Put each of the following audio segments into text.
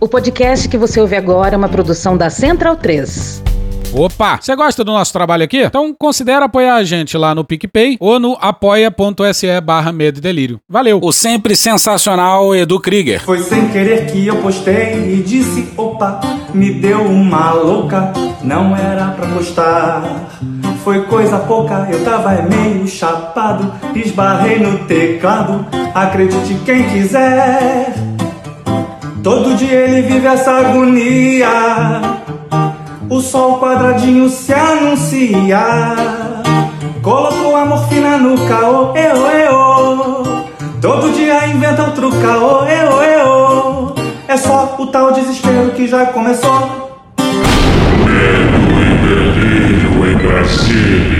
O podcast que você ouve agora é uma produção da Central 3. Opa! Você gosta do nosso trabalho aqui? Então considere apoiar a gente lá no PicPay ou no apoia.se barra Medo e Delírio. Valeu! O sempre sensacional Edu Krieger. Foi sem querer que eu postei e disse, opa, me deu uma louca, não era pra postar. Foi coisa pouca, eu tava meio chapado, esbarrei no teclado, acredite quem quiser. Todo dia ele vive essa agonia. O sol quadradinho se anuncia. Colocou a morfina no caô, eu, eu. Todo dia inventa outro caô, eu, eu. É só o tal desespero que já começou. Delírio em Brasília.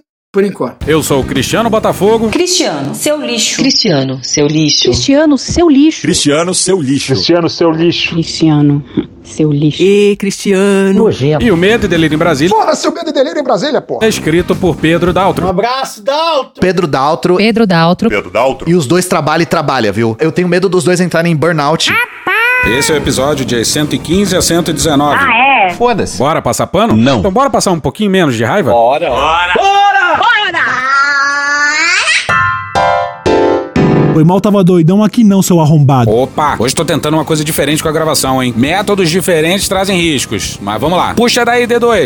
Por enquanto. Eu sou o Cristiano Botafogo. Cristiano, seu lixo. Cristiano, seu lixo. Cristiano, seu lixo. Cristiano, seu lixo. Cristiano, seu lixo. Cristiano, seu lixo. E Cristiano. Nojento. E o Medo e Delírio em Brasília. Porra, seu Medo e Delírio em Brasília, porra. É escrito por Pedro Daltro. Um abraço, Daltro. Pedro Daltro. Pedro Daltro. Pedro Daltro. E os dois trabalham e trabalham, viu? Eu tenho medo dos dois entrarem em burnout. Esse é o episódio de 115 a 119. Ah, é? Foda-se. Bora passar pano? Não. Então bora passar um pouquinho menos de raiva? Bora. Bora. Foi mal, tava doidão aqui não, seu arrombado. Opa, hoje tô tentando uma coisa diferente com a gravação, hein? Métodos diferentes trazem riscos. Mas vamos lá. Puxa daí, D2.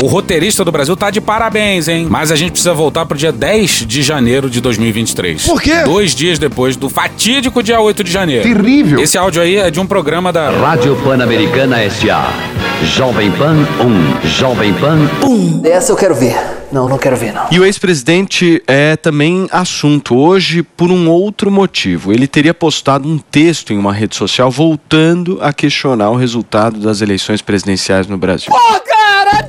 Ó, O roteirista do Brasil tá de parabéns, hein? Mas a gente precisa voltar pro dia 10 de janeiro de 2023. Por quê? Dois dias depois do fatídico dia 8 de janeiro. Terrível. Esse áudio aí é de um programa da Rádio Pan-Americana S.A. Jovem Pan 1, Jovem Pan Essa eu quero ver. Não, não quero ver, não. E o ex-presidente é também assunto hoje por um outro motivo. Ele teria postado um texto em uma rede social voltando a questionar o resultado das eleições presidenciais no Brasil. Ô, cara,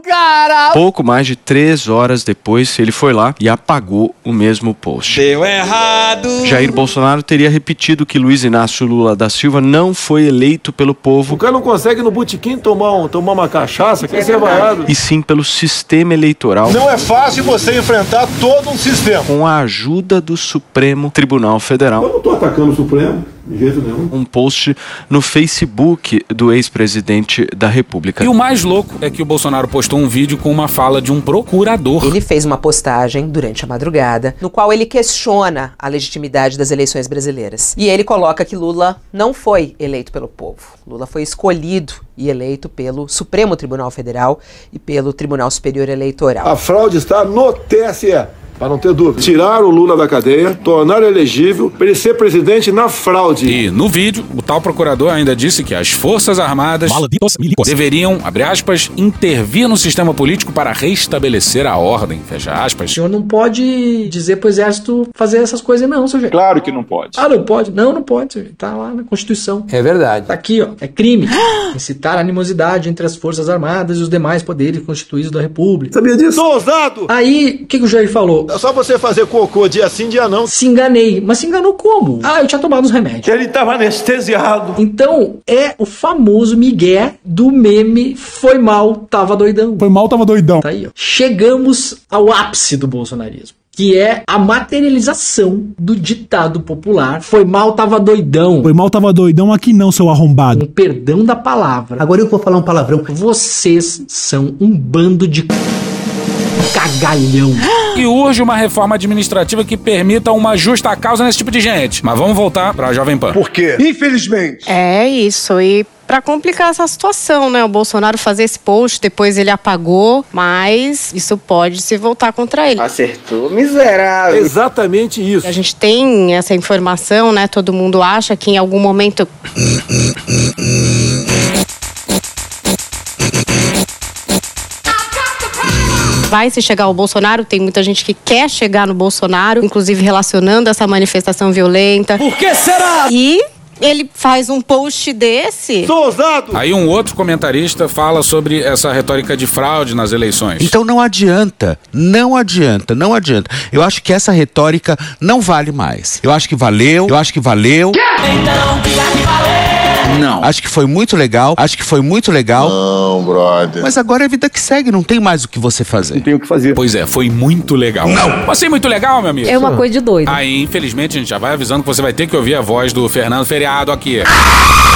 cara. Pouco mais de três horas depois, ele foi lá e apagou o mesmo post. Deu errado. Jair Bolsonaro teria repetido que Luiz Inácio Lula da Silva não foi eleito pelo povo. O cara não consegue no botequim tomar, um, tomar uma cachaça, quer ser vaiado. E sim pelo sistema eleitoral. Não é fácil você enfrentar todo um sistema. Com a ajuda do Supremo Tribunal Federal. Eu não tô atacando o Supremo, de jeito nenhum. Um post no Facebook do ex-presidente da República. E o mais louco é que o Bolsonaro postou um vídeo com uma fala de um procurador. Ele fez uma postagem durante a madrugada, no qual ele questiona a legitimidade das eleições brasileiras. E ele coloca que Lula não foi eleito pelo povo. Lula foi escolhido e eleito pelo Supremo Tribunal Federal e pelo Tribunal Superior Eleitoral. A fraude está no TSE. Para não ter dúvida. Tirar o Lula da cadeia, tornar elegível para ele ser presidente na fraude. E no vídeo, o tal procurador ainda disse que as Forças Armadas deveriam, abre aspas, intervir no sistema político para restabelecer a ordem, fecha aspas. O senhor não pode dizer pro exército fazer essas coisas, não, sujeito. Claro que não pode. Ah, não pode? Não, não pode. sujeito. Tá lá na Constituição. É verdade. Tá aqui, ó. É crime. Incitar animosidade entre as Forças Armadas e os demais poderes constituídos da República. Sabia disso? Sou ousado! Aí, o que, que o Jair falou? É só você fazer cocô dia sim, dia não. Se enganei. Mas se enganou como? Ah, eu tinha tomado os remédios. Ele estava anestesiado. Então, é o famoso migué do meme foi mal, tava doidão. Foi mal, tava doidão. Tá aí, ó. Chegamos ao ápice do bolsonarismo. Que é a materialização do ditado popular. Foi mal, tava doidão. Foi mal, tava doidão aqui não, seu arrombado. Com perdão da palavra. Agora eu vou falar um palavrão. Vocês são um bando de cagalhão. E urge uma reforma administrativa que permita uma justa causa nesse tipo de gente. Mas vamos voltar pra Jovem Pan. Por quê? Infelizmente. É isso, e pra complicar essa situação, né? O Bolsonaro fazer esse post, depois ele apagou, mas isso pode se voltar contra ele. Acertou, miserável. Exatamente isso. A gente tem essa informação, né? Todo mundo acha que em algum momento vai se chegar ao Bolsonaro. Tem muita gente que quer chegar no Bolsonaro, inclusive relacionando essa manifestação violenta. Por que será? E ele faz um post desse. Sou ousado! Aí um outro comentarista fala sobre essa retórica de fraude nas eleições. Então não adianta, não adianta, não adianta. Eu acho que essa retórica não vale mais. Eu acho que valeu, eu acho que valeu. Então, que valeu. Não. Acho que foi muito legal. Acho que foi muito legal. Não, brother. Mas agora é a vida que segue, não tem mais o que você fazer. Tem o que fazer. Pois é, foi muito legal. Não! Assim, muito legal, meu amigo. É uma coisa de doido. Aí, infelizmente, a gente já vai avisando que você vai ter que ouvir a voz do Fernando Feriado aqui.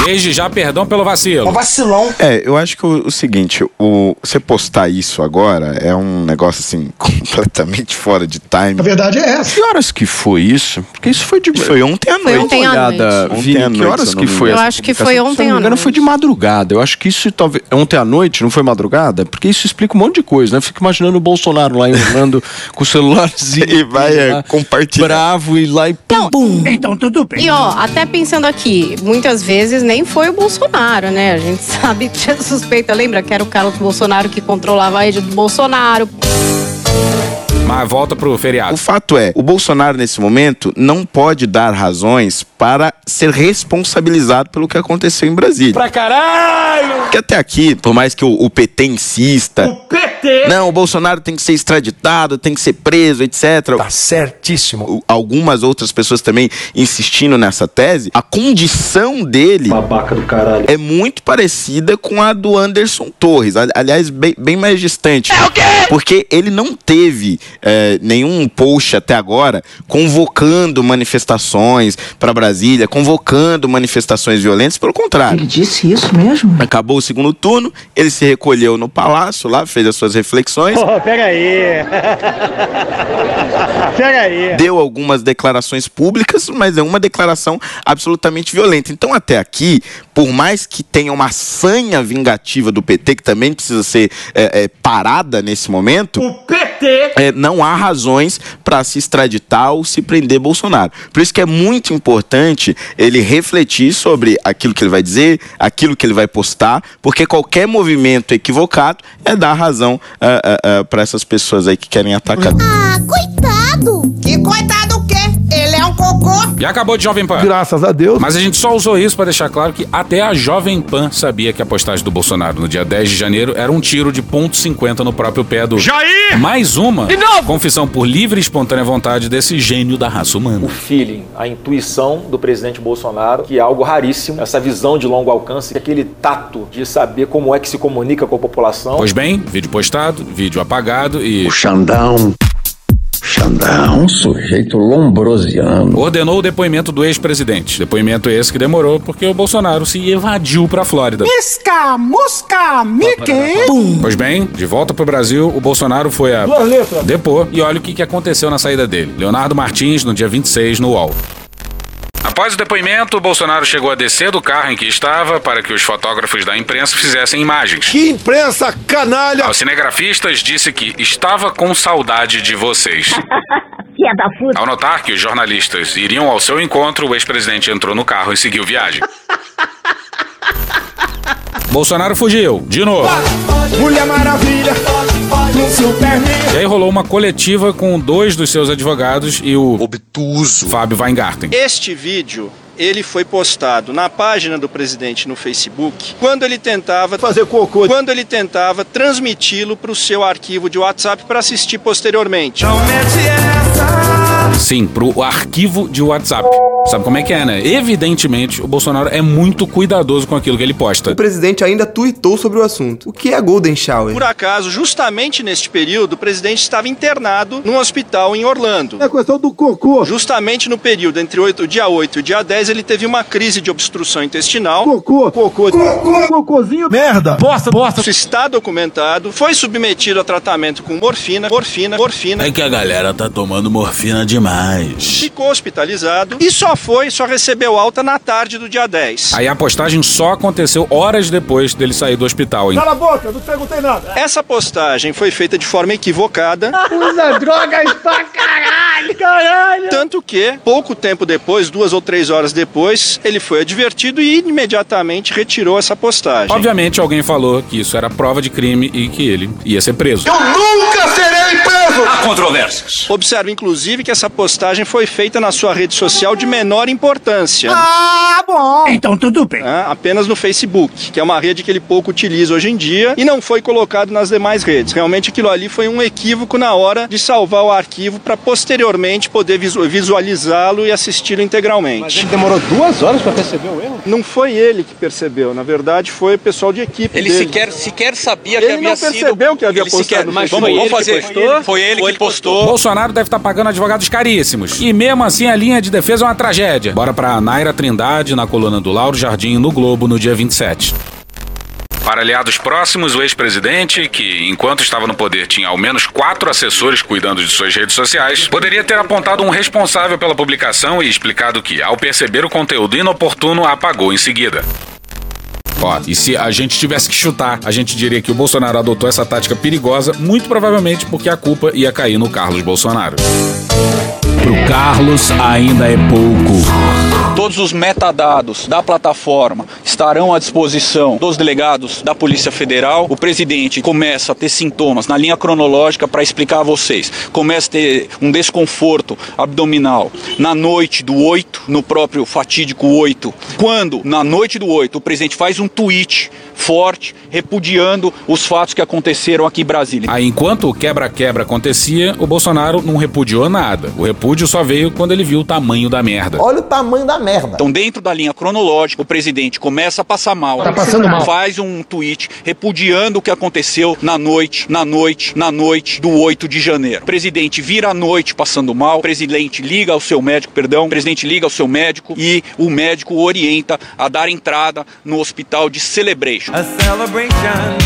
Desde já, perdão pelo vacilo. vacilão. É, eu acho que o, o seguinte, o, você postar isso agora é um negócio assim, completamente fora de time. A verdade é essa. Que horas que foi isso? Porque isso foi de. Foi ontem à Foi noite. ontem à Olhada, noite. Vini, Ontem à que noite, horas eu que não me foi engano. essa Eu acho que publicação? Foi Se ontem não à me engano, noite. foi de madrugada. Eu acho que isso talvez. Ontem à noite, não foi madrugada? Porque isso explica um monte de coisa, né? Eu Fico imaginando o Bolsonaro lá em Orlando com o celularzinho. E vai, é, lá, compartilhar. Bravo e lá e pum. Então tudo bem. E ó, até pensando aqui, muitas vezes nem foi o Bolsonaro, né? A gente sabe, tinha suspeita, lembra que era o Carlos Bolsonaro que controlava a rede do Bolsonaro. Mas volta pro feriado. O fato é, o Bolsonaro nesse momento não pode dar razões para ser responsabilizado pelo que aconteceu em Brasília. Pra caralho! Porque até aqui, por mais que o, o PT insista, PT! Não, o Bolsonaro tem que ser extraditado, tem que ser preso, etc. Tá certíssimo. Algumas outras pessoas também insistindo nessa tese, a condição dele Babaca do caralho. é muito parecida com a do Anderson Torres. Ali- Aliás, bem, bem mais distante. É o quê? Porque ele não teve é, nenhum post até agora convocando manifestações para Brasília, convocando manifestações violentas. Pelo contrário. Ele disse isso mesmo? Acabou o segundo turno, ele se recolheu no palácio lá, fez as suas reflexões. pega aí. pega aí. deu algumas declarações públicas, mas é uma declaração absolutamente violenta. Então, até aqui, por mais que tenha uma sanha vingativa do PT, que também precisa ser é, é, parada nesse momento. O PT! é, não há razões para se extraditar ou se prender Bolsonaro. Por isso que é muito importante ele refletir sobre aquilo que ele vai dizer, aquilo que ele vai postar, porque qualquer movimento equivocado é dar razão para essas pessoas aí que querem atacar. Ah, coitado! Que coitado E acabou de Jovem Pan. Graças a Deus. Mas a gente só usou isso pra deixar claro que até a Jovem Pan sabia que a postagem do Bolsonaro no dia 10 de janeiro era um tiro de ponto .50 no próprio pé do... Jair! Mais uma De novo! confissão por livre e espontânea vontade desse gênio da raça humana. o feeling, a intuição do presidente Bolsonaro, que é algo raríssimo, essa visão de longo alcance, aquele tato de saber como é que se comunica com a população. Pois bem, vídeo postado, vídeo apagado e... O Xandão. Xandão, um sujeito lombrosiano. Ordenou o depoimento do ex-presidente. Depoimento esse que demorou porque o Bolsonaro se evadiu pra Flórida. Misca, musca, Mickey. Pois bem, de volta pro Brasil, o Bolsonaro foi a Duas letras. depor e olha o que, que aconteceu na saída dele. Leonardo Martins, no dia 26, no UOL. Após o depoimento, o Bolsonaro chegou a descer do carro em que estava para que os fotógrafos da imprensa fizessem imagens. Que imprensa canalha! Aos cinegrafistas, disse que estava com saudade de vocês. Ao notar que os jornalistas iriam ao seu encontro, o ex-presidente entrou no carro e seguiu viagem. Bolsonaro fugiu, de novo. Mulher Maravilha. Superman. E aí rolou uma coletiva com dois dos seus advogados e o obtuso Fábio Weingarten. Este vídeo ele foi postado na página do presidente no Facebook quando ele tentava fazer cocô, quando ele tentava transmiti-lo para o seu arquivo de WhatsApp para assistir posteriormente. Sim, pro arquivo de WhatsApp. Sabe como é que é, né? Evidentemente, o Bolsonaro é muito cuidadoso com aquilo que ele posta. O presidente ainda tuitou sobre o assunto. O que é Golden Shower? Por acaso, justamente neste período, o presidente estava internado num hospital em Orlando. É questão do cocô. Justamente no período entre oito- o dia 8 e o dia 10, ele teve uma crise de obstrução intestinal. Cocô. Cocô. Cocô. Cocôzinho. Merda. Bosta, bosta. Isso está documentado. Foi submetido a tratamento com morfina, morfina, morfina. É que a galera tá tomando morfina demais. Ficou hospitalizado e só foi, só recebeu alta na tarde do dia 10. Aí a postagem só aconteceu horas depois dele sair do hospital, hein? Cala a boca, não perguntei nada. Essa postagem foi feita de forma equivocada. Usa drogas pra caralho, caralho. Tanto que, pouco tempo depois, duas ou três horas depois, ele foi advertido e imediatamente retirou essa postagem. Obviamente alguém falou que isso era prova de crime e que ele ia ser preso. Eu nunca serei preso! Há controvérsias. Observe, inclusive, que essa postagem foi feita na sua rede social de menor importância. Ah, bom. Então tudo bem. Ah, apenas no Facebook, que é uma rede que ele pouco utiliza hoje em dia e não foi colocado nas demais redes. Realmente aquilo ali foi um equívoco na hora de salvar o arquivo para posteriormente poder visu- visualizá-lo e assisti-lo integralmente. Mas ele demorou duas horas para perceber o erro? Não foi ele que percebeu, na verdade foi o pessoal de equipe Ele dele. sequer, sequer sabia Ele que havia não sido. percebeu que havia Ele postado sequer- Mas vamos, Foi vamos ele fazer. que postou? Foi ele que postou. Bolsonaro deve estar pagando advogados caríssimos. E mesmo assim a linha de defesa é uma tragédia. Bora pra Naira Trindade na coluna do Lauro Jardim no Globo no dia 27. Para aliados próximos, o ex-presidente, que enquanto estava no poder tinha ao menos quatro assessores cuidando de suas redes sociais, poderia ter apontado um responsável pela publicação e explicado que, ao perceber o conteúdo inoportuno, apagou em seguida. Ó, e se a gente tivesse que chutar, a gente diria que o Bolsonaro adotou essa tática perigosa, muito provavelmente porque a culpa ia cair no Carlos Bolsonaro. Pro Carlos ainda é pouco. Todos os metadados da plataforma estarão à disposição dos delegados da Polícia Federal. O presidente começa a ter sintomas na linha cronológica para explicar a vocês. Começa a ter um desconforto abdominal na noite do 8, no próprio fatídico 8. Quando, na noite do 8, o presidente faz um tweet forte repudiando os fatos que aconteceram aqui em Brasília. Aí, enquanto o quebra-quebra acontecia, o Bolsonaro não repudiou nada. O repúdio só veio quando ele viu o tamanho da merda. Olha o tamanho da merda. Então, dentro da linha cronológica, o presidente começa a passar mal. Tá passando mal. Faz um tweet repudiando o que aconteceu na noite, na noite, na noite do 8 de janeiro. O presidente vira a noite passando mal, o presidente liga ao seu médico, perdão, o presidente liga ao seu médico e o médico o orienta a dar entrada no hospital de Celebration.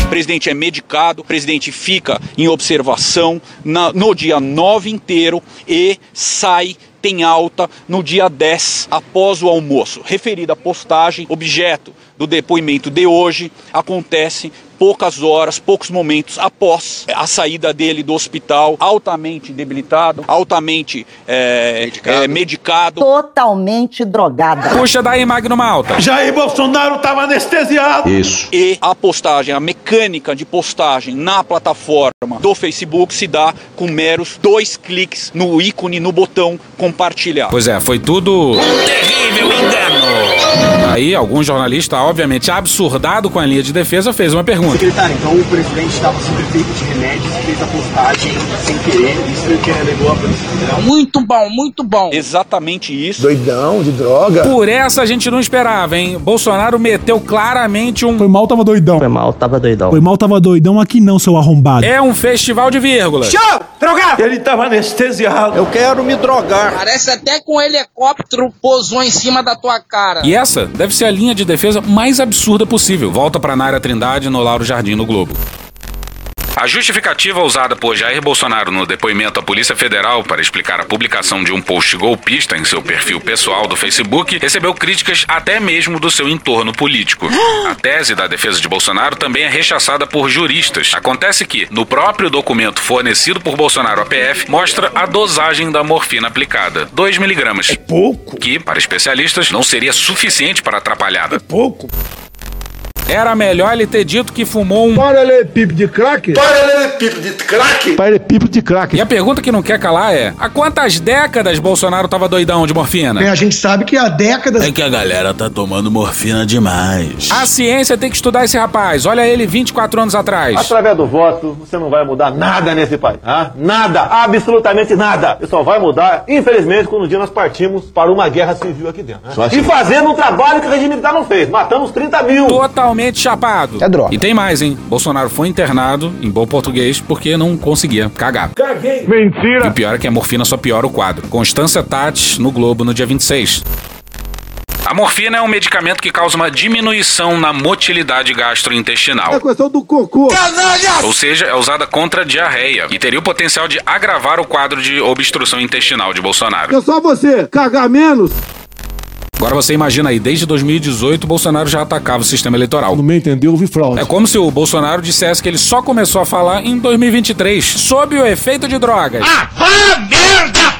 O presidente é medicado, o presidente fica em observação na- no dia 9 inteiro e sai tem alta no dia 10 após o almoço. Referida postagem, objeto do depoimento de hoje, acontece poucas horas, poucos momentos após a saída dele do hospital, altamente debilitado, altamente é, é, medicado. Totalmente drogada. Puxa daí, Magno Malta. Jair Bolsonaro estava anestesiado. Isso. E a postagem, a mecânica de postagem na plataforma do Facebook se dá com meros dois cliques no ícone, no botão compartilhar. Pois é, foi tudo. Terrível engano! Aí, algum jornalista, obviamente absurdado com a linha de defesa, fez uma pergunta. Secretário, então o presidente estava sob efeito de remédios fez a postagem sem querer. Isso foi o que alegou a Polícia Federal. Muito bom, muito bom. Exatamente isso. Doidão, de droga. Por essa a gente não esperava, hein? Bolsonaro meteu claramente um. Foi mal, tava doidão. Foi mal, tava doidão. Foi mal, tava doidão aqui não, seu arrombado. É um festival de vírgulas. Show! Drogado! Ele estava anestesiado. Eu quero me drogar. Parece até que um helicóptero pousou em cima da tua cara. E essa deve ser a linha de defesa mais absurda possível. Volta pra Naira Trindade no Lauro Jardim no Globo. A justificativa usada por Jair Bolsonaro no depoimento à Polícia Federal para explicar a publicação de um post golpista em seu perfil pessoal do Facebook recebeu críticas até mesmo do seu entorno político. A tese da defesa de Bolsonaro também é rechaçada por juristas. Acontece que, no próprio documento fornecido por Bolsonaro à PF, mostra a dosagem da morfina aplicada: 2 miligramas. É pouco. Que, para especialistas, não seria suficiente para atrapalhada. É pouco. Era melhor ele ter dito que fumou um. Paralelepípedo de crack? Paralelepípedo de crack? Paralelepípedo de crack. E a pergunta que não quer calar é: há quantas décadas Bolsonaro tava doidão de morfina? Bem, a gente sabe que há décadas. É que a galera tá tomando morfina demais. A ciência tem que estudar esse rapaz. Olha ele 24 anos atrás. Através do voto, você não vai mudar nada nesse país. ah? Nada, absolutamente nada. E só vai mudar, infelizmente, quando um dia nós partimos para uma guerra civil aqui dentro. né? E fazendo um trabalho que o regime militar não fez. Matamos 30 mil. Totalmente chapado. É droga. E tem mais, hein? Bolsonaro foi internado, em bom português, porque não conseguia cagar. Caguei. Mentira. E o pior é que a morfina só piora o quadro. Constância Tati, no Globo, no dia 26. A morfina é um medicamento que causa uma diminuição na motilidade gastrointestinal. É questão do cocô. Ou seja, é usada contra a diarreia e teria o potencial de agravar o quadro de obstrução intestinal de Bolsonaro. É só você cagar menos. Agora você imagina aí, desde 2018 o Bolsonaro já atacava o sistema eleitoral. No meu entender, houve fraude. É como se o Bolsonaro dissesse que ele só começou a falar em 2023, sob o efeito de drogas. Ah, merda!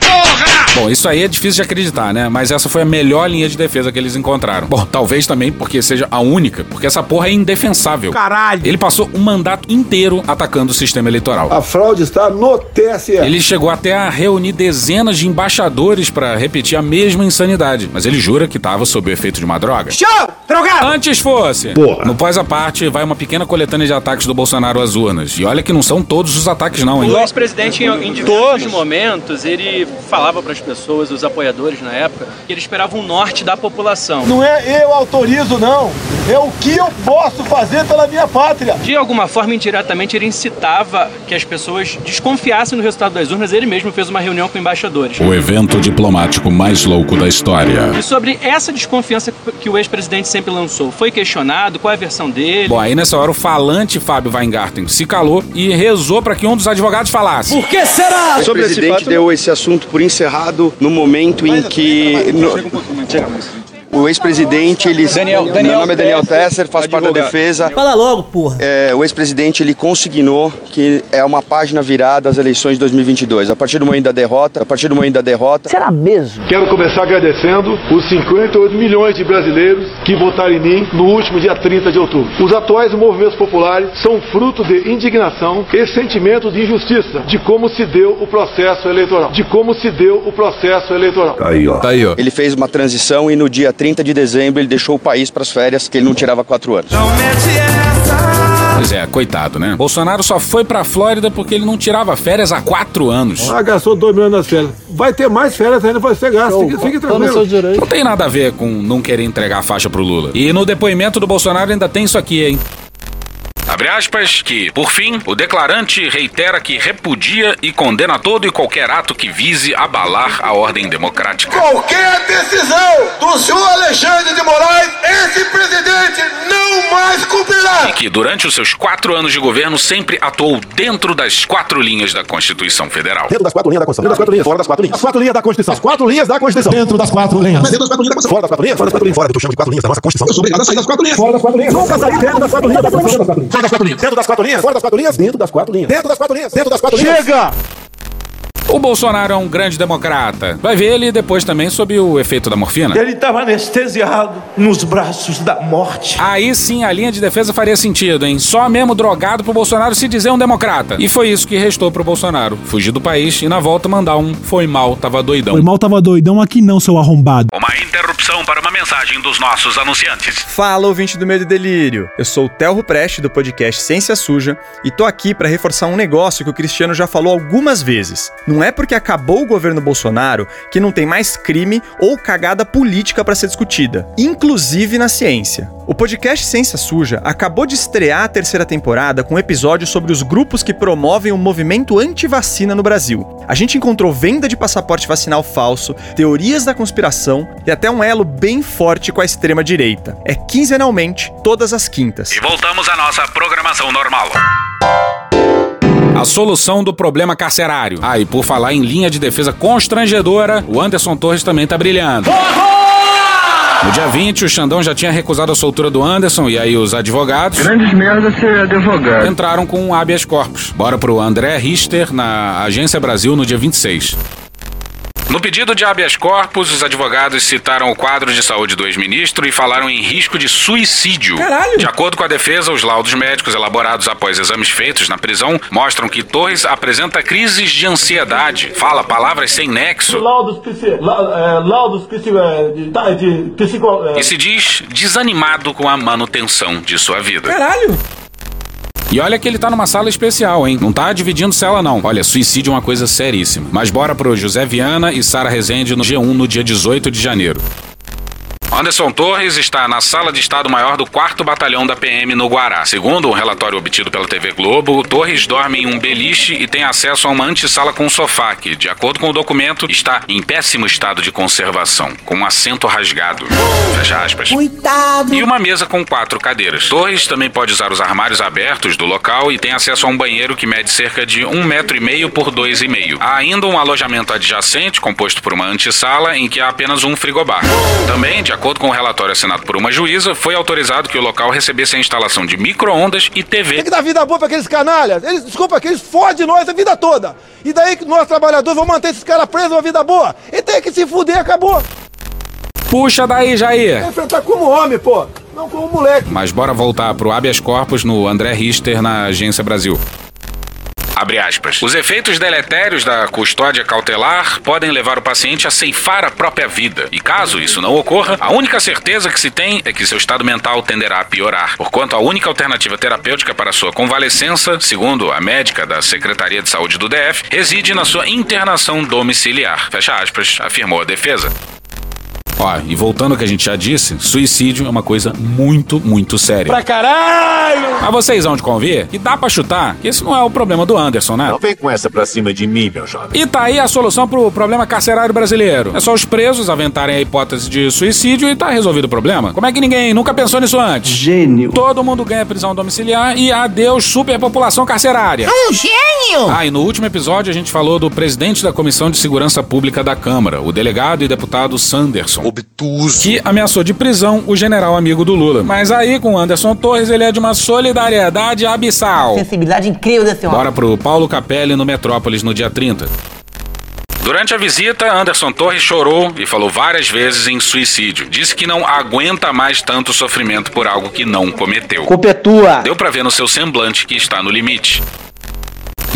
Bom, isso aí é difícil de acreditar, né? Mas essa foi a melhor linha de defesa que eles encontraram. Bom, talvez também porque seja a única, porque essa porra é indefensável. Caralho! Ele passou um mandato inteiro atacando o sistema eleitoral. A fraude está no TSE. Ele chegou até a reunir dezenas de embaixadores para repetir a mesma insanidade, mas ele jura que estava sob o efeito de uma droga. Show! Drogado! Antes fosse. Porra. No pós a parte, vai uma pequena coletânea de ataques do Bolsonaro às urnas. E olha que não são todos os ataques, não, hein? O ex-presidente, em, em diversos momentos, ele falava para as pessoas, os apoiadores na época, que ele esperava um norte da população. Não é eu autorizo, não. É o que eu posso fazer pela minha pátria. De alguma forma, indiretamente, ele incitava que as pessoas desconfiassem do resultado das urnas. Ele mesmo fez uma reunião com embaixadores. O evento diplomático mais louco da história. E sobre essa desconfiança que o ex-presidente sempre lançou, foi questionado? Qual é a versão dele? Bom, aí nessa hora o falante Fábio Weingarten se calou e rezou para que um dos advogados falasse. Por que será? O presidente deu esse assunto por encerrado no momento em que. no- O ex-presidente, ele. Daniel- meu Daniel nome é Daniel Tesser, Tesser, faço parte da defesa. Fala logo, porra. É, o ex-presidente ele consignou que é uma página virada às eleições de 2022. A partir do momento da derrota, a partir do momento da derrota, Será mesmo? Quero começar agradecendo os 58 milhões de brasileiros que votaram em mim no último dia 30 de outubro. Os atuais movimentos populares são fruto de indignação e sentimento de injustiça de como se deu o processo eleitoral. De como se deu o processo eleitoral. Aí, ó. Tá aí, ó. ele fez uma transição e no dia 30 de dezembro ele deixou o país para as férias que ele não tirava quatro anos. Pois é, coitado, né? Bolsonaro só foi pra Flórida porque ele não tirava férias há quatro anos. Ah, gastou 2 milhões nas férias. Vai ter mais férias ainda para ser gasto. Fique, fique tranquilo. Não tem nada a ver com não querer entregar a faixa pro Lula. E no depoimento do Bolsonaro ainda tem isso aqui, hein? Abre aspas, que, por fim, o declarante reitera que repudia e condena todo e qualquer ato que vise abalar a ordem democrática. Qualquer decisão do senhor Alexandre de Moraes, esse presidente não. E que, durante os seus quatro anos de governo, sempre atuou dentro das quatro linhas da Constituição Federal. Dentro das quatro linhas da Constituição. Dentro das quatro linhas, fora das quatro linhas. As quatro linhas da Constituição. As quatro linhas da Constituição. Dentro das quatro linhas. Mas dentro das quatro linhas da Constituição. Fora das quatro linhas, fora das quatro linhas. Fora do que eu chamo de quatro linhas da nossa Constituição. Eu sou obrigado a sair das quatro linhas. Fora das quatro linhas. Nunca saí dentro das quatro linhas da Constituição. Fora das quatro linhas. Dentro das quatro linhas. Fora das quatro linhas. Dentro das quatro linhas. Dentro das quatro linhas. Dentro das quatro linhas. Chega! O Bolsonaro é um grande democrata. Vai ver ele depois também sob o efeito da morfina. Ele estava anestesiado nos braços da morte. Aí sim a linha de defesa faria sentido, hein? Só mesmo drogado pro Bolsonaro se dizer um democrata. E foi isso que restou pro Bolsonaro. Fugir do país e na volta mandar um foi mal, tava doidão. Foi mal, tava doidão aqui não, seu arrombado. Uma interrupção para uma mensagem dos nossos anunciantes. Fala, ouvinte do Medo e Delírio. Eu sou o Telro Preste, do podcast Ciência Suja, e tô aqui para reforçar um negócio que o Cristiano já falou algumas vezes. Não é porque acabou o governo Bolsonaro que não tem mais crime ou cagada política para ser discutida, inclusive na ciência. O podcast Ciência Suja acabou de estrear a terceira temporada com um episódio sobre os grupos que promovem o movimento anti-vacina no Brasil. A gente encontrou venda de passaporte vacinal falso, teorias da conspiração e até um elo bem forte com a extrema-direita. É quinzenalmente, todas as quintas. E voltamos à nossa programação normal. A solução do problema carcerário. Ah, e por falar em linha de defesa constrangedora, o Anderson Torres também tá brilhando. No dia 20, o Xandão já tinha recusado a soltura do Anderson e aí os advogados. Grandes merda ser advogado. Entraram com um habeas corpus. Bora pro André Richter na Agência Brasil no dia 26. No pedido de habeas corpus, os advogados citaram o quadro de saúde do ex-ministro e falaram em risco de suicídio. Caralho! De acordo com a defesa, os laudos médicos elaborados após exames feitos na prisão mostram que Torres apresenta crises de ansiedade, fala palavras sem nexo Laudos, psi, la, laudos psi, de, de psico, é, e se diz desanimado com a manutenção de sua vida. Caralho! E olha que ele tá numa sala especial, hein? Não tá dividindo cela, não. Olha, suicídio é uma coisa seríssima. Mas bora pro José Viana e Sara Rezende no G1 no dia 18 de janeiro. Anderson Torres está na sala de Estado-Maior do 4 Batalhão da PM no Guará. Segundo um relatório obtido pela TV Globo, Torres dorme em um beliche e tem acesso a uma antessala com sofá que, de acordo com o documento, está em péssimo estado de conservação, com um assento rasgado. Fecha aspas. Coitado. E uma mesa com quatro cadeiras. Torres também pode usar os armários abertos do local e tem acesso a um banheiro que mede cerca de um metro e meio por dois e meio. Há ainda um alojamento adjacente, composto por uma antessala, em que há apenas um frigobar. Também, de acordo acordo com o relatório assinado por uma juíza, foi autorizado que o local recebesse a instalação de micro-ondas e TV. Tem que dar vida boa pra aqueles canalhas. Eles, desculpa, que eles fodem nós a vida toda. E daí que nós, trabalhadores, vamos manter esses caras presos uma vida boa. E tem que se fuder, acabou. Puxa daí, Jair. Enfrentar como homem, pô. Não como moleque. Mas bora voltar pro habeas corpus no André Richter na Agência Brasil. Os efeitos deletérios da custódia cautelar podem levar o paciente a ceifar a própria vida. E caso isso não ocorra, a única certeza que se tem é que seu estado mental tenderá a piorar. Porquanto a única alternativa terapêutica para sua convalescença, segundo a médica da Secretaria de Saúde do DF, reside na sua internação domiciliar. Fecha aspas, afirmou a defesa. Ó, e voltando ao que a gente já disse, suicídio é uma coisa muito, muito séria. Pra caralho! Mas vocês vão de convir que dá pra chutar que esse não é o problema do Anderson, né? Não vem com essa pra cima de mim, meu jovem. E tá aí a solução pro problema carcerário brasileiro. É só os presos aventarem a hipótese de suicídio e tá resolvido o problema. Como é que ninguém nunca pensou nisso antes? Gênio. Todo mundo ganha prisão domiciliar e adeus superpopulação carcerária. É um gênio! Ah, e no último episódio a gente falou do presidente da Comissão de Segurança Pública da Câmara, o delegado e deputado Sanderson. Obtuso. Que ameaçou de prisão o general amigo do Lula. Mas aí com o Anderson Torres ele é de uma solidariedade abissal. Sensibilidade incrível desse homem. Bora pro Paulo Capelli no Metrópolis no dia 30. Durante a visita, Anderson Torres chorou e falou várias vezes em suicídio. Disse que não aguenta mais tanto sofrimento por algo que não cometeu. Culpa é tua. Deu pra ver no seu semblante que está no limite.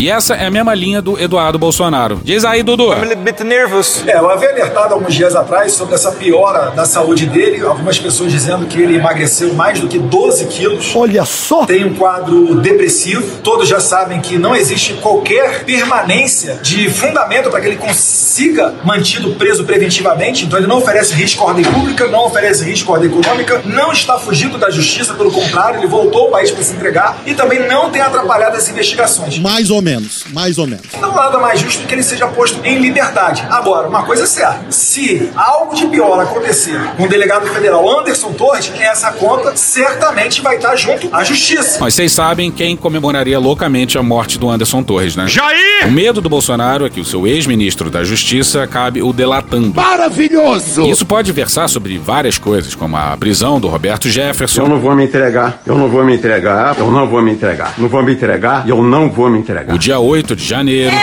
E essa é a mesma linha do Eduardo Bolsonaro. Diz aí, Dudu. bit nervous. É, eu havia alertado alguns dias atrás sobre essa piora da saúde dele. Algumas pessoas dizendo que ele emagreceu mais do que 12 quilos. Olha só! Tem um quadro depressivo. Todos já sabem que não existe qualquer permanência de fundamento para que ele consiga mantido preso preventivamente. Então ele não oferece risco à ordem pública, não oferece risco à ordem econômica, não está fugindo da justiça, pelo contrário, ele voltou ao país para se entregar e também não tem atrapalhado as investigações. Mais ou menos, mais ou menos. Não nada mais justo que ele seja posto em liberdade. Agora, uma coisa é certa: se algo de pior acontecer com o delegado federal Anderson Torres, essa conta certamente vai estar junto à justiça. Mas vocês sabem quem comemoraria loucamente a morte do Anderson Torres, né? Jair! O medo do Bolsonaro é que o seu ex-ministro da Justiça acabe o delatando. Maravilhoso! Isso pode versar sobre várias coisas, como a prisão do Roberto Jefferson. Eu não vou me entregar, eu não vou me entregar, eu não vou me entregar. Não vou me entregar e eu não vou me entregar. Dia 8 de janeiro.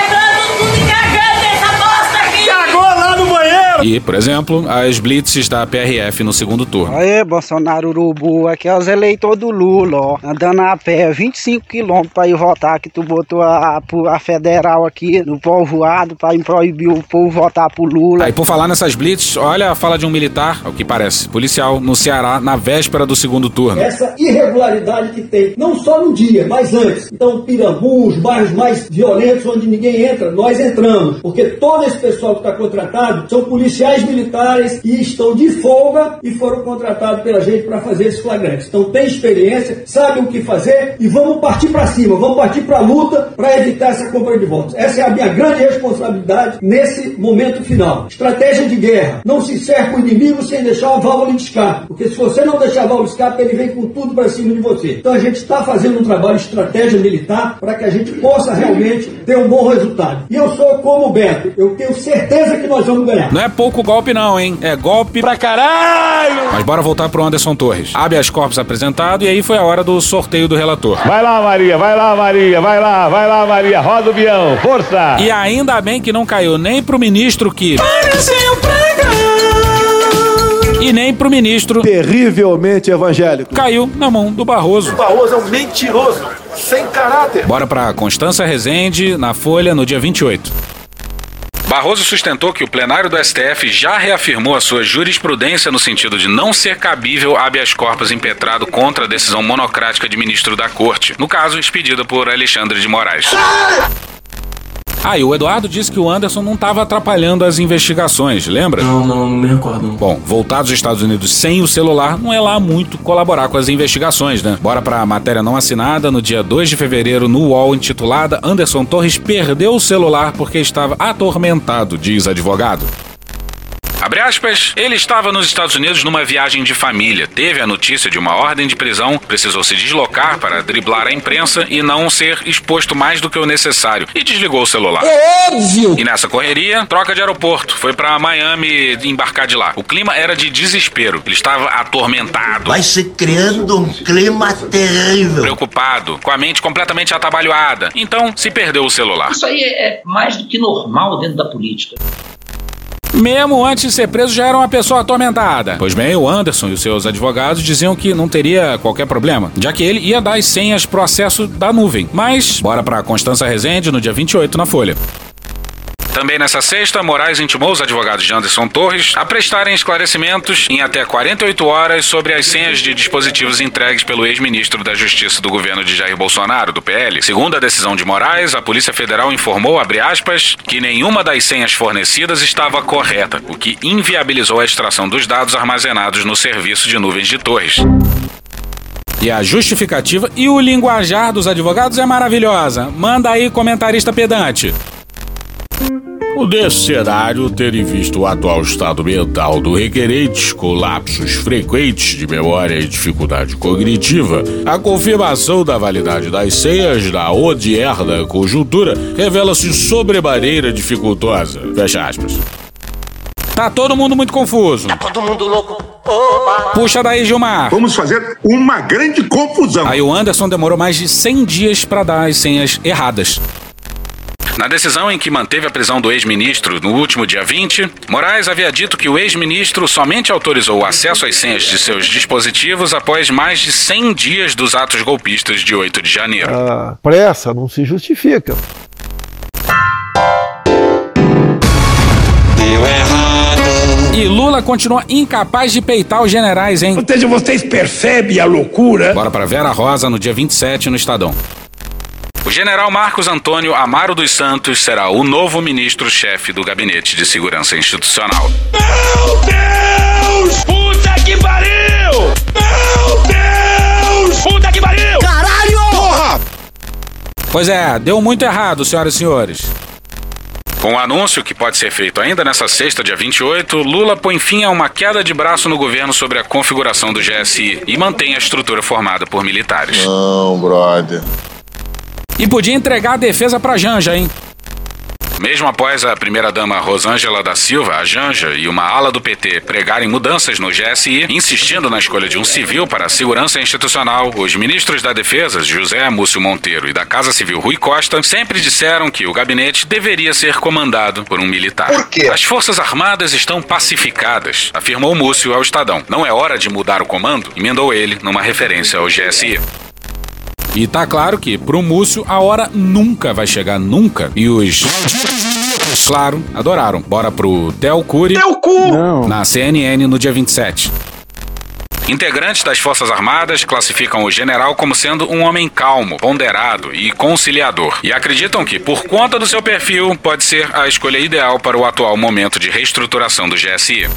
E, por exemplo, as blitzes da PRF no segundo turno. Aê, Bolsonaro Urubu, aqui é os eleitores do Lula, ó. Andando a pé, 25 quilômetros pra ir votar, que tu botou a, a, a federal aqui no povoado pra proibir o povo votar pro Lula. Aí, por falar nessas blitzes, olha a fala de um militar, ao que parece, policial, no Ceará, na véspera do segundo turno. Essa irregularidade que tem, não só no dia, mas antes. Então, Pirambu, os bairros mais violentos, onde ninguém entra, nós entramos. Porque todo esse pessoal que está contratado são policiais militares que estão de folga e foram contratados pela gente para fazer esses flagrantes. Então, tem experiência, sabem o que fazer e vamos partir para cima, vamos partir para a luta para evitar essa compra de votos. Essa é a minha grande responsabilidade nesse momento final. Estratégia de guerra. Não se cerca o inimigo sem deixar uma válvula de escape. Porque se você não deixar a válvula de escape, ele vem com tudo para cima de você. Então a gente está fazendo um trabalho de estratégia militar para que a gente possa realmente ter um bom resultado. E eu sou como o Beto. Eu tenho certeza que nós vamos ganhar. Não é pouco golpe não, hein? É golpe pra caralho! Mas bora voltar pro Anderson Torres. Habeas corpus apresentado e aí foi a hora do sorteio do relator. Vai lá, Maria, vai lá, Maria, vai lá, vai lá, Maria, roda o bião, força! E ainda bem que não caiu nem pro ministro que... Pareceu E nem pro ministro... Terrivelmente evangélico. Caiu na mão do Barroso. O Barroso é um mentiroso, sem caráter. Bora pra Constança Rezende, na Folha, no dia 28. Barroso sustentou que o plenário do STF já reafirmou a sua jurisprudência no sentido de não ser cabível habeas corpus impetrado contra a decisão monocrática de ministro da Corte, no caso expedida por Alexandre de Moraes. Ah, e o Eduardo disse que o Anderson não estava atrapalhando as investigações, lembra? Não, não, não me recordo. Bom, voltar dos Estados Unidos sem o celular não é lá muito colaborar com as investigações, né? Bora pra matéria não assinada no dia 2 de fevereiro no UOL intitulada Anderson Torres perdeu o celular porque estava atormentado, diz advogado. Abre aspas, ele estava nos Estados Unidos numa viagem de família, teve a notícia de uma ordem de prisão, precisou se deslocar para driblar a imprensa e não ser exposto mais do que o necessário, e desligou o celular. É óbvio! E nessa correria, troca de aeroporto, foi para Miami embarcar de lá. O clima era de desespero, ele estava atormentado. Vai se criando um clima terrível. Preocupado, com a mente completamente atabalhoada. Então, se perdeu o celular. Isso aí é mais do que normal dentro da política. Mesmo antes de ser preso, já era uma pessoa atormentada. Pois bem, o Anderson e os seus advogados diziam que não teria qualquer problema, já que ele ia dar as senhas pro acesso da nuvem. Mas, bora pra Constança Rezende no dia 28 na Folha. Também nessa sexta, Moraes intimou os advogados de Anderson Torres a prestarem esclarecimentos em até 48 horas sobre as senhas de dispositivos entregues pelo ex-ministro da Justiça do governo de Jair Bolsonaro, do PL. Segundo a decisão de Moraes, a Polícia Federal informou, abre aspas, que nenhuma das senhas fornecidas estava correta, o que inviabilizou a extração dos dados armazenados no serviço de nuvens de Torres. E a justificativa e o linguajar dos advogados é maravilhosa. Manda aí, comentarista pedante. O desse cenário, ter em vista o atual estado mental do requerente, com lapsos frequentes de memória e dificuldade cognitiva, a confirmação da validade das senhas na odierna conjuntura revela-se sobremaneira dificultosa. Fecha aspas. Tá todo mundo muito confuso. Tá todo mundo louco. Puxa daí, Gilmar. Vamos fazer uma grande confusão. Aí o Anderson demorou mais de 100 dias para dar as senhas erradas. Na decisão em que manteve a prisão do ex-ministro no último dia 20, Moraes havia dito que o ex-ministro somente autorizou o acesso às senhas de seus dispositivos após mais de 100 dias dos atos golpistas de 8 de janeiro. A pressa não se justifica. Deu errado. E Lula continua incapaz de peitar os generais, hein? Ou seja, vocês percebem a loucura? Bora pra Vera Rosa no dia 27 no Estadão. O general Marcos Antônio Amaro dos Santos será o novo ministro-chefe do Gabinete de Segurança Institucional. Meu Deus! Puta que pariu! Meu Deus! Puta que pariu! Caralho! Porra! Pois é, deu muito errado, senhoras e senhores. Com o anúncio que pode ser feito ainda nessa sexta, dia 28, Lula põe fim a uma queda de braço no governo sobre a configuração do GSI e mantém a estrutura formada por militares. Não, brother. E podia entregar a defesa pra Janja, hein? Mesmo após a primeira-dama Rosângela da Silva, a Janja e uma ala do PT pregarem mudanças no GSI, insistindo na escolha de um civil para a segurança institucional, os ministros da Defesa, José Múcio Monteiro, e da Casa Civil Rui Costa, sempre disseram que o gabinete deveria ser comandado por um militar. Por quê? As Forças Armadas estão pacificadas, afirmou Múcio ao Estadão. Não é hora de mudar o comando? Emendou ele numa referência ao GSI. E tá claro que, pro Múcio, a hora nunca vai chegar, nunca. E os. Claro, adoraram. Bora pro Tel Curi. Teu cu! Não. Na CNN no dia 27. Integrantes das Forças Armadas classificam o general como sendo um homem calmo, ponderado e conciliador. E acreditam que, por conta do seu perfil, pode ser a escolha ideal para o atual momento de reestruturação do GSI.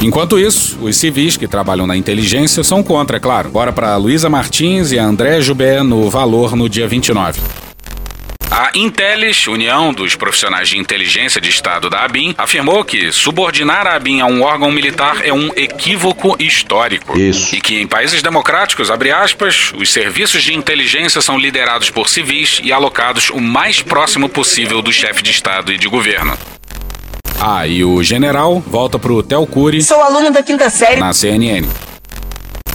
Enquanto isso, os civis que trabalham na inteligência são contra, é claro. Bora para Luísa Martins e André Jubé no Valor no dia 29. A Intelis, União dos Profissionais de Inteligência de Estado da ABIN, afirmou que subordinar a ABIN a um órgão militar é um equívoco histórico. Isso. E que em países democráticos, abre aspas, os serviços de inteligência são liderados por civis e alocados o mais próximo possível do chefe de Estado e de governo. Ah, e o general volta pro Tel Curi Sou aluno da quinta série. na CNN.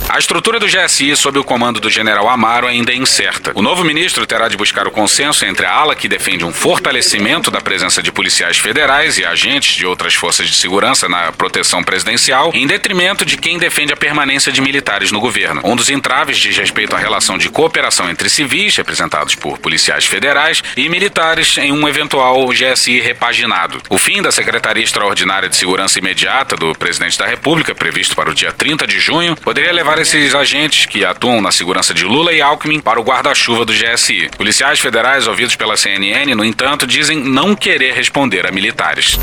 A estrutura do GSI sob o comando do general Amaro ainda é incerta. O novo ministro terá de buscar o consenso entre a ala que defende um fortalecimento da presença de policiais federais e agentes de outras forças de segurança na proteção presidencial, em detrimento de quem defende a permanência de militares no governo. Um dos entraves diz respeito à relação de cooperação entre civis, representados por policiais federais, e militares em um eventual GSI repaginado. O fim da Secretaria Extraordinária de Segurança Imediata do presidente da República, previsto para o dia 30 de junho, poderia esses agentes que atuam na segurança de Lula e Alckmin para o guarda-chuva do GSI. Policiais federais ouvidos pela CNN, no entanto, dizem não querer responder a militares.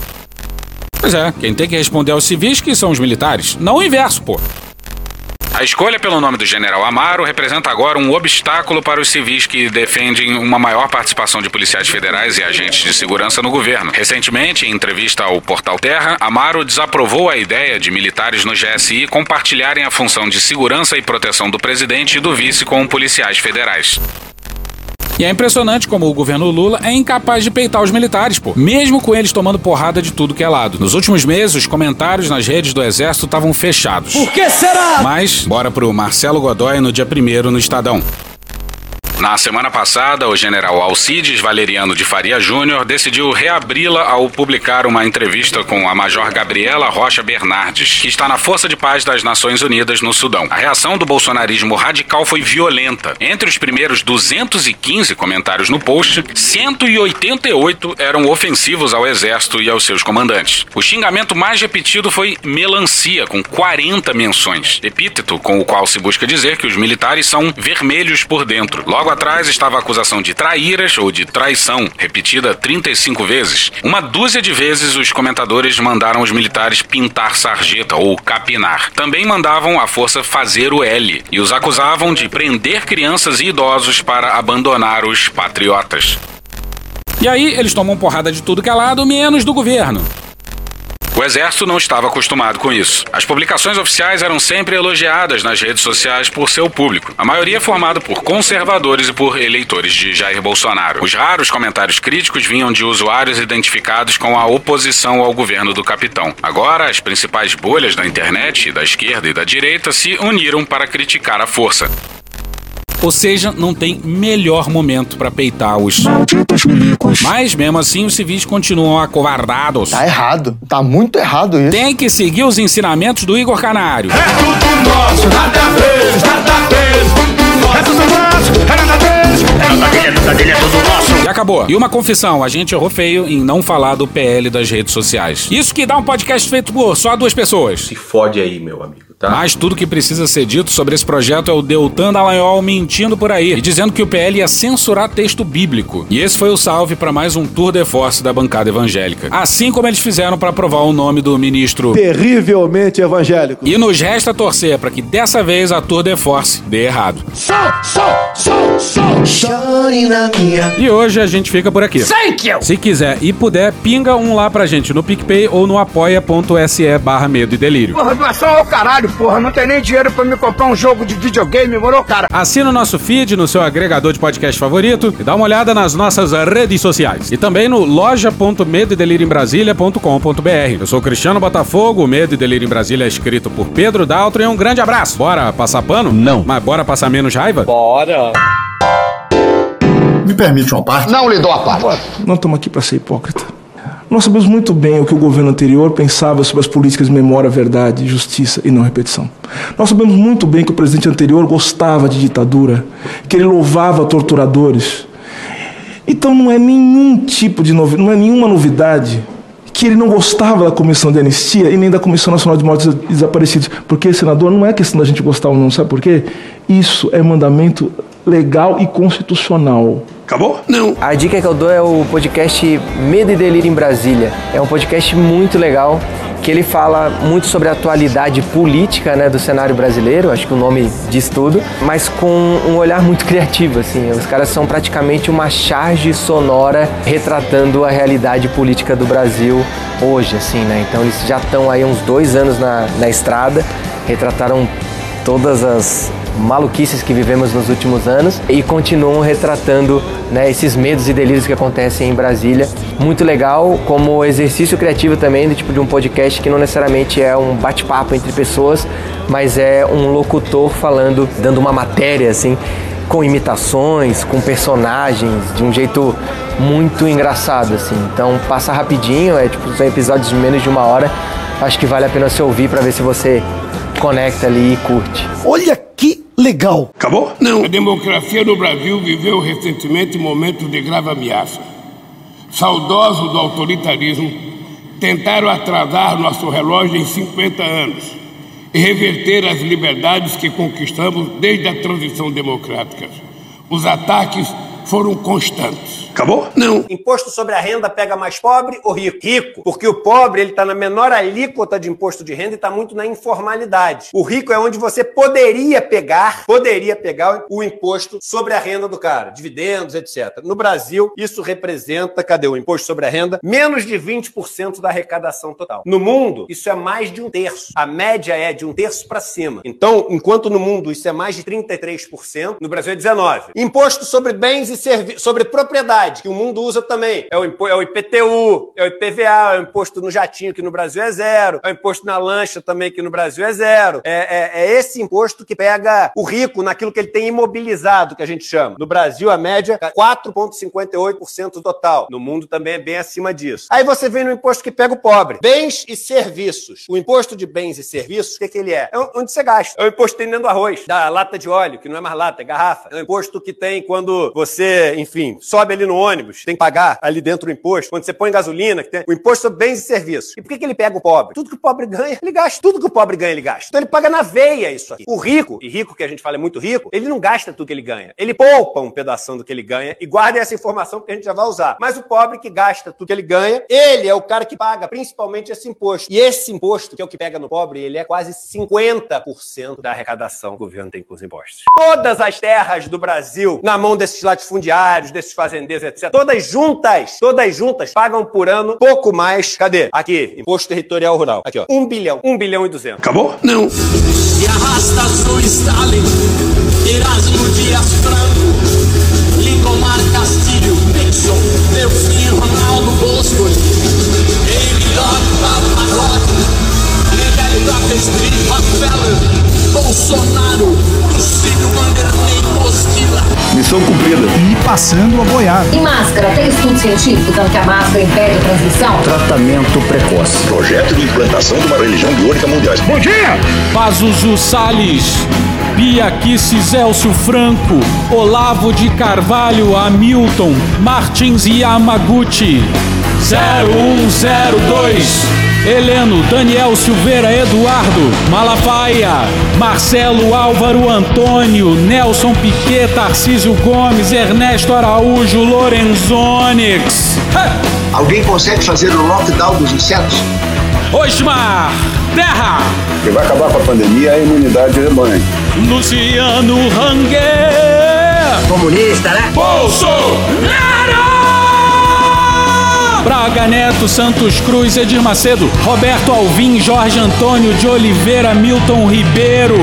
Pois é, quem tem que responder aos civis que são os militares, não o inverso, pô. A escolha pelo nome do general Amaro representa agora um obstáculo para os civis que defendem uma maior participação de policiais federais e agentes de segurança no governo. Recentemente, em entrevista ao Portal Terra, Amaro desaprovou a ideia de militares no GSI compartilharem a função de segurança e proteção do presidente e do vice com policiais federais. E é impressionante como o governo Lula é incapaz de peitar os militares, pô. Mesmo com eles tomando porrada de tudo que é lado. Nos últimos meses, os comentários nas redes do Exército estavam fechados. Por que será? Mas, bora pro Marcelo Godoy no dia 1 no Estadão. Na semana passada, o general Alcides Valeriano de Faria Júnior decidiu reabri-la ao publicar uma entrevista com a major Gabriela Rocha Bernardes, que está na Força de Paz das Nações Unidas no Sudão. A reação do bolsonarismo radical foi violenta. Entre os primeiros 215 comentários no post, 188 eram ofensivos ao exército e aos seus comandantes. O xingamento mais repetido foi melancia, com 40 menções, epíteto com o qual se busca dizer que os militares são vermelhos por dentro. Logo atrás estava a acusação de traíras ou de traição, repetida 35 vezes. Uma dúzia de vezes os comentadores mandaram os militares pintar sarjeta ou capinar. Também mandavam a força fazer o L e os acusavam de prender crianças e idosos para abandonar os patriotas. E aí eles tomam porrada de tudo que é lado, menos do governo. O exército não estava acostumado com isso. As publicações oficiais eram sempre elogiadas nas redes sociais por seu público, a maioria formado por conservadores e por eleitores de Jair Bolsonaro. Os raros comentários críticos vinham de usuários identificados com a oposição ao governo do capitão. Agora, as principais bolhas da internet, da esquerda e da direita, se uniram para criticar a força. Ou seja, não tem melhor momento para peitar os Mas mesmo assim os civis continuam acovardados. Tá errado. Tá muito errado isso. Tem que seguir os ensinamentos do Igor Canário. É tudo nosso, nada deles, nada deles. É tudo nosso, é nada deles. Nada dele, nada é tudo nosso. E acabou. E uma confissão, a gente errou feio em não falar do PL das redes sociais. Isso que dá um podcast feito por só duas pessoas. Se fode aí, meu amigo. Tá? Mas tudo que precisa ser dito sobre esse projeto é o Deltan Dallagnol mentindo por aí e dizendo que o PL ia censurar texto bíblico. E esse foi o salve para mais um tour de force da bancada evangélica. Assim como eles fizeram para aprovar o nome do ministro Terrivelmente evangélico. E nos resta torcer para que dessa vez a tour de force dê errado. E hoje a gente fica por aqui. Thank you. Se quiser e puder, pinga um lá pra gente no PicPay ou no apoia.se barra medo e delírio. Porra, doação ao caralho, porra. Não tem nem dinheiro pra me comprar um jogo de videogame, moro, cara? Assina o nosso feed no seu agregador de podcast favorito e dá uma olhada nas nossas redes sociais. E também no loja.medoedelirioembrasilha.com.br. Eu sou Cristiano Botafogo, o Medo e Delírio em Brasília é escrito por Pedro Daltro e um grande abraço. Bora passar pano? Não. Mas bora passar menos raiva? Bora. Me permite uma parte? Não lhe dou a parte. Não estamos aqui para ser hipócrita. Nós sabemos muito bem o que o governo anterior pensava sobre as políticas de memória, verdade, justiça e não repetição. Nós sabemos muito bem que o presidente anterior gostava de ditadura, que ele louvava torturadores. Então não é nenhum tipo de novidade, não é nenhuma novidade que ele não gostava da Comissão de Anistia e nem da Comissão Nacional de Mortos Desaparecidos. Porque, senador, não é questão da gente gostar ou não, sabe por quê? Isso é mandamento legal e constitucional. Acabou? Não. A dica que eu dou é o podcast Medo e Delírio em Brasília. É um podcast muito legal que ele fala muito sobre a atualidade política né, do cenário brasileiro, acho que o nome diz tudo, mas com um olhar muito criativo. Assim. Os caras são praticamente uma charge sonora retratando a realidade política do Brasil hoje. Assim, né? Então eles já estão aí uns dois anos na, na estrada, retrataram todas as maluquices que vivemos nos últimos anos e continuam retratando né, esses medos e delírios que acontecem em Brasília. Muito legal como exercício criativo também, do tipo de um podcast que não necessariamente é um bate-papo entre pessoas, mas é um locutor falando, dando uma matéria assim, com imitações, com personagens, de um jeito muito engraçado assim. Então passa rapidinho, é tipo são episódios de menos de uma hora. Acho que vale a pena você ouvir para ver se você conecta ali e curte. Olha legal. Acabou? Não. A democracia no Brasil viveu recentemente momentos de grave ameaça. Saudosos do autoritarismo, tentaram atrasar nosso relógio em 50 anos e reverter as liberdades que conquistamos desde a transição democrática. Os ataques foram constantes. Acabou? Não. Imposto sobre a renda pega mais pobre ou rico? Rico. Porque o pobre ele está na menor alíquota de imposto de renda e está muito na informalidade. O rico é onde você poderia pegar, poderia pegar o imposto sobre a renda do cara, dividendos, etc. No Brasil, isso representa, cadê o imposto sobre a renda? Menos de 20% da arrecadação total. No mundo, isso é mais de um terço. A média é de um terço para cima. Então, enquanto no mundo isso é mais de 33%, no Brasil é 19%. Imposto sobre bens e serviços, sobre propriedade que o mundo usa também. É o, é o IPTU, é o IPVA, é o imposto no jatinho, que no Brasil é zero, é o imposto na lancha também, que no Brasil é zero. É, é, é esse imposto que pega o rico naquilo que ele tem imobilizado, que a gente chama. No Brasil, a média é 4,58% total. No mundo também é bem acima disso. Aí você vem no imposto que pega o pobre. Bens e serviços. O imposto de bens e serviços, o que, que ele é? É onde você gasta. É o imposto que tem arroz, da lata de óleo, que não é mais lata, é garrafa. É o imposto que tem quando você, enfim, sobe ali no ônibus, tem que pagar ali dentro o imposto. Quando você põe gasolina, que tem o imposto sobre bens e serviços. E por que, que ele pega o pobre? Tudo que o pobre ganha, ele gasta. Tudo que o pobre ganha, ele gasta. Então ele paga na veia isso aqui. O rico, e rico que a gente fala é muito rico, ele não gasta tudo que ele ganha. Ele poupa um pedaço do que ele ganha e guarda essa informação que a gente já vai usar. Mas o pobre que gasta tudo que ele ganha, ele é o cara que paga principalmente esse imposto. E esse imposto, que é o que pega no pobre, ele é quase 50% da arrecadação que o governo tem com os impostos. Todas as terras do Brasil, na mão desses latifundiários, desses fazendeiros, etc., todas juntas, todas juntas, pagam por ano pouco mais. Cadê? Aqui, imposto territorial rural. Aqui, ó. Um bilhão. Um bilhão e duzentos. Acabou? Não. E arrasta o Stalin, Erasmo Dias Franco, Lincoln Mar Castilho, Nixon, meu filho Ronaldo Bosco, Ele Doc Paparotti, Miguel Doc Street Rockefeller, Bolsonaro, Mosquila. Missão cumprida. E passando a boiar. E máscara, tem estudo científico dando que a máscara impede a transmissão? Tratamento precoce. Projeto de implantação de uma religião biônica mundial. Bom dia! Pazuzu Salles, Bia Kisses Elcio Franco, Olavo de Carvalho Hamilton, Martins Yamaguchi, 0102. Heleno, Daniel Silveira Eduardo, Malafaia, Marcelo Álvaro Antônio, Nelson Piquet, Tarcísio Gomes, Ernesto Araújo, Lorenzonix. Alguém consegue fazer o lockdown dos insetos? Osmar, Terra, Quem vai acabar com a pandemia é a imunidade rebanho. Luciano Ranger, Comunista, né? Bolsonaro! Braga Neto, Santos Cruz, Edir Macedo, Roberto Alvim, Jorge Antônio de Oliveira, Milton Ribeiro,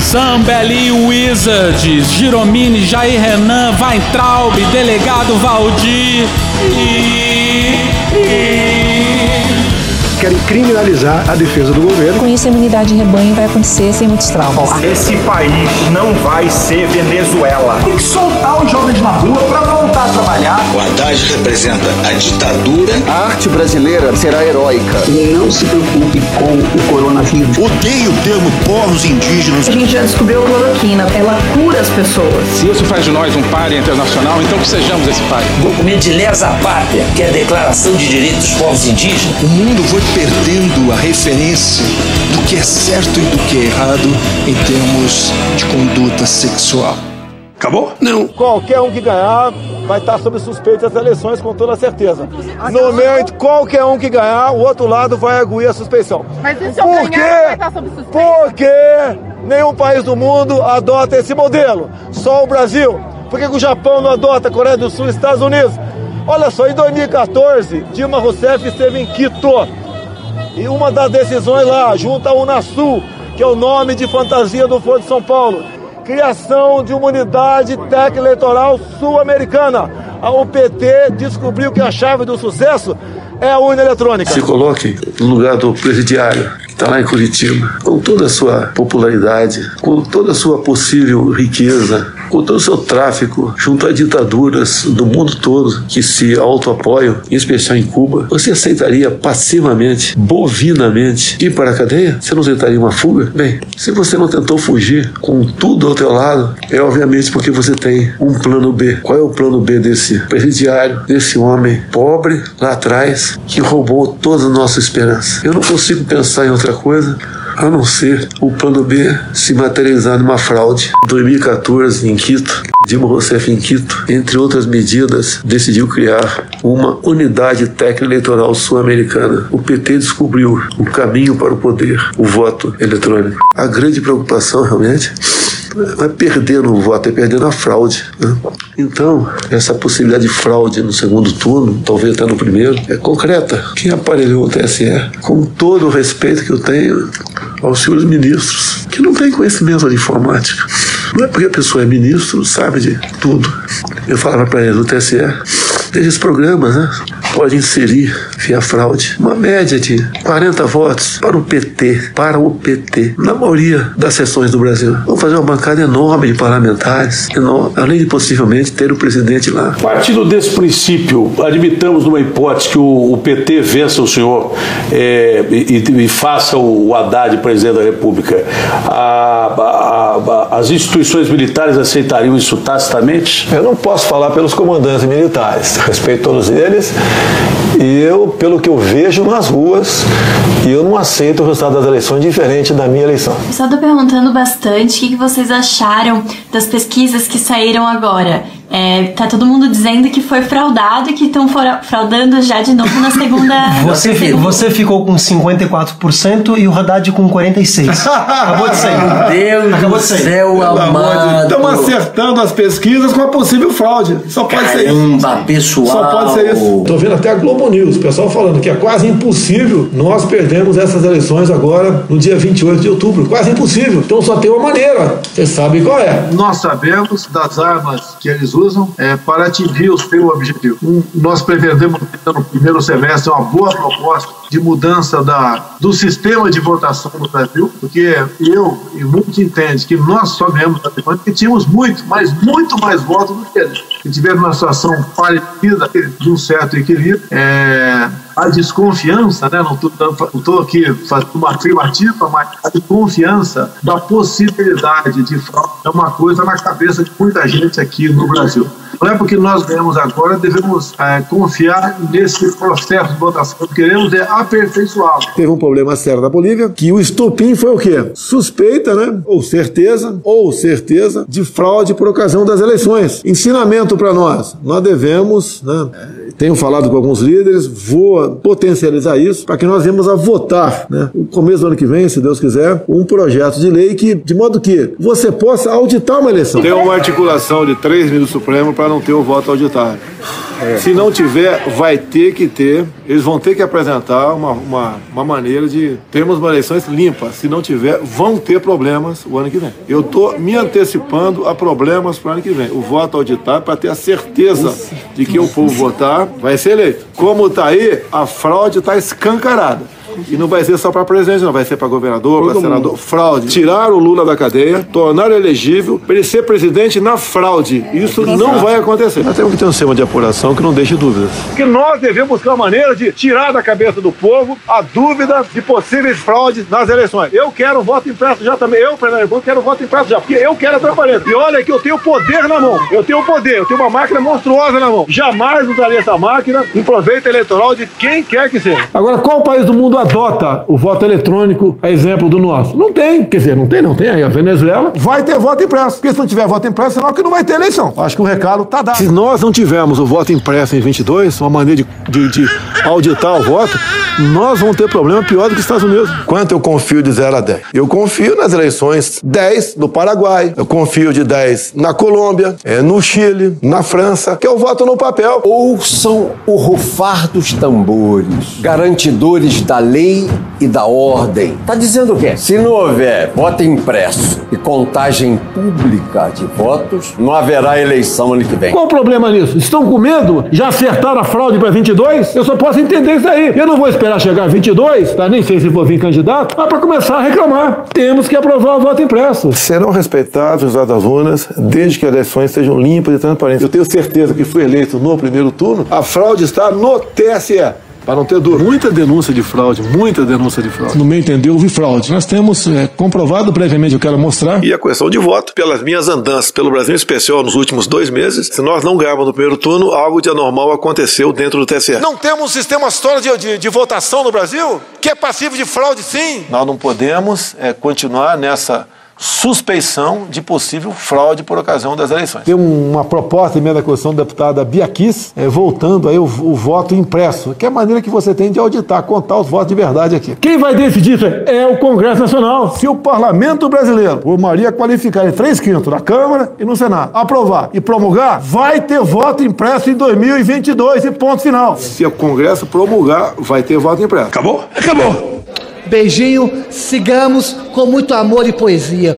Zambelli Wizards, Giromini, Jair Renan, Weintraub, Delegado Valdir e... Querem criminalizar a defesa do governo. Com isso, a imunidade de rebanho vai acontecer sem muitos traumas. Esse país não vai ser Venezuela. Tem que soltar os jovens na rua para voltar a trabalhar. O Haddad representa a ditadura. A arte brasileira será heróica. Não se preocupe com o coronavírus. Odeio o termo povos indígenas. A gente já descobriu a cloroquina, ela cura as pessoas. Se isso faz de nós um páreo internacional, então que sejamos esse páreo. Documento de lesa pátria, que é a Declaração de Direitos dos Povos Indígenas. O mundo foi perdendo a referência do que é certo e do que é errado em termos de conduta sexual. Acabou? Não. Qualquer um que ganhar vai estar sob suspeita das eleições com toda certeza. No momento, qualquer um que ganhar, o outro lado vai arguir a suspeição. Mas e se eu Por ganhar, vai estar sob suspeita? Porque nenhum país do mundo adota esse modelo. Só o Brasil. Por que, que o Japão não adota? A Coreia do Sul e Estados Unidos? Olha só, em 2014, Dilma Rousseff esteve em Quito. E uma das decisões lá, junto à Unasul, que é o nome de fantasia do Foro de São Paulo, criação de uma unidade técnica eleitoral sul-americana. A UPT descobriu que a chave do sucesso é a urna eletrônica. Se coloque no lugar do presidiário, está lá em Curitiba, com toda a sua popularidade, com toda a sua possível riqueza, com todo o seu tráfico, junto a ditaduras do mundo todo que se autoapoiam, em especial em Cuba, você aceitaria passivamente, bovinamente, ir para a cadeia? Você não aceitaria uma fuga? Bem, se você não tentou fugir com tudo ao teu lado, é obviamente porque você tem um plano B. Qual é o plano B desse presidiário, desse homem pobre lá atrás, que roubou toda a nossa esperança? Eu não consigo pensar em outra coisa a não ser o plano B se materializar numa fraude. Em 2014, em Quito, Dilma Rousseff em Quito, entre outras medidas, decidiu criar uma unidade técnica eleitoral sul-americana. O PT descobriu o caminho para o poder, o voto eletrônico. A grande preocupação realmente é perder no voto, é perder na fraude. Né? Então, essa possibilidade de fraude no segundo turno, talvez até no primeiro, é concreta. Quem aparelhou o TSE, com todo o respeito que eu tenho aos senhores ministros, que não têm conhecimento de informática. Não é porque a pessoa é ministro, sabe de tudo. Eu falava para eles, o TSE, esses programas, né? Pode inserir, via fraude, uma média de 40 votos para o PT, para o PT, na maioria das sessões do Brasil. Vamos fazer uma bancada enorme de parlamentares, enorme, além de possivelmente ter o presidente lá. Partindo desse princípio, admitamos numa hipótese que o, o PT vença o senhor é, e, e, faça o, o Haddad presidente da República. A, a, a, as instituições militares aceitariam isso tacitamente? Eu não posso falar pelos comandantes militares, respeito todos eles. E eu, pelo que eu vejo nas ruas, eu não aceito o resultado das eleições diferente da minha eleição. Só estou perguntando bastante o que vocês acharam das pesquisas que saíram agora. É, tá todo mundo dizendo que foi fraudado e que estão fraudando já de novo na segunda. Você, você ficou com 54% e o Haddad com 46%. Acabou de sair. Meu Deus Acabou de sair. céu amado. Estamos acertando as pesquisas com a possível fraude. Só pode Caramba, ser isso. Caramba, pessoal. Só pode ser isso. Tô vendo até a Globo News, o pessoal falando que é quase impossível nós perdermos essas eleições agora no dia 28 de outubro. Quase impossível. Então só tem uma maneira. Vocês sabem qual é. Nós sabemos das armas que eles usam é, para atingir o seu objetivo. Um, nós pretendemos no primeiro semestre uma boa proposta de mudança da, do sistema de votação no Brasil, porque eu e muitos entendem que nós só ganhamos a demanda porque tínhamos muito, mas muito mais votos do que eles. E tivemos uma situação parecida de um certo equilíbrio. É, a desconfiança, né? não estou aqui fazendo uma afirmativa, mas a desconfiança da possibilidade de fraude é uma coisa na cabeça de muita gente aqui no Brasil. Não é porque nós ganhamos agora, devemos é, confiar nesse processo de votação. Queremos é aperfeiçoá-lo. Teve um problema sério na Bolívia, que o estupim foi o quê? Suspeita, né? Ou certeza, ou certeza de fraude por ocasião das eleições. Ensinamento para nós. Nós devemos, né? Tenho falado com alguns líderes, vou potencializar isso para que nós venhamos a votar, né? No começo do ano que vem, se Deus quiser, um projeto de lei que, de modo que você possa auditar uma eleição. Tem uma articulação de três ministros supremos para não ter o voto auditário. É. Se não tiver, vai ter que ter. Eles vão ter que apresentar uma, uma, uma, maneira de termos uma eleições limpa. Se não tiver, vão ter problemas o ano que vem. Eu estou me antecipando a problemas para o ano que vem. O voto auditário para ter a certeza de que o povo votar vai ser eleito. Como está aí, a fraude está escancarada. E não vai ser só para presidente, não. Vai ser para governador, para senador. Fraude. Tirar o Lula da cadeia, tornar elegível para ele ser presidente na fraude. Isso não vai acontecer. Nós temos que ter um sistema de apuração que não deixe dúvidas. Que nós devemos buscar uma maneira de tirar da cabeça do povo a dúvida de possíveis fraudes nas eleições. Eu quero voto impresso já também. Eu, Fernando quero voto impresso já. Porque eu quero a transparência. E olha que eu tenho poder na mão. Eu tenho poder. Eu tenho uma máquina monstruosa na mão. Jamais usaria essa máquina em proveito eleitoral de quem quer que seja. Agora, qual país do mundo adota o voto eletrônico, a exemplo do nosso? Não tem, quer dizer, não tem, não tem. Aí a Venezuela vai ter voto impresso. Porque se não tiver voto impresso, senão que não vai ter eleição. Acho que o recado tá dado. Se nós não tivermos o voto impresso em 22, uma maneira de, de, de auditar o voto, nós vamos ter problema pior do que os Estados Unidos. Quanto eu confio de 0 a 10? Eu confio nas eleições 10 no Paraguai, eu confio de 10 na Colômbia, é, no Chile, na França, que eu voto no papel. Ouçam o rufar dos tambores, garantidores da lei e da ordem. Tá dizendo o quê? Se não houver voto impresso e contagem pública de votos, não haverá eleição ano que vem. Qual o problema nisso? Estão com medo? Já acertaram a fraude para 22? Eu só posso entender isso aí. Eu não vou esperar chegar a 22, tá? Nem sei se vou vir candidato, mas para começar a reclamar. Temos que aprovar o voto impresso. Serão respeitados os dados das urnas, desde que as eleições sejam limpas e transparentes. Eu tenho certeza que fui eleito no primeiro turno. A fraude está no TSE. Para não ter dúvida. Muita denúncia de fraude, muita denúncia de fraude. No meu entender, houve fraude. Nós temos é, comprovado previamente, eu quero mostrar. E a questão de voto, pelas minhas andanças pelo Brasil, em especial nos últimos dois meses, se nós não ganharmos no primeiro turno, algo de anormal aconteceu dentro do TSE. Não temos um sistema sólido de, de, de votação no Brasil? Que é passivo de fraude, sim? Nós não podemos é, continuar nessa suspeição de possível fraude por ocasião das eleições. Tem uma proposta em emenda da Constituição da deputada Bia Kiss, é, voltando aí o, o, voto impresso, que é a maneira que você tem de auditar, contar os votos de verdade aqui. Quem vai decidir isso é o Congresso Nacional. Se o Parlamento Brasileiro, por maioria qualificada em três quintos, na Câmara e no Senado, aprovar e promulgar, vai ter voto impresso em 2022 e ponto final. Se o Congresso promulgar, vai ter voto impresso. Acabou? Acabou. Beijinho, sigamos com muito amor e poesia.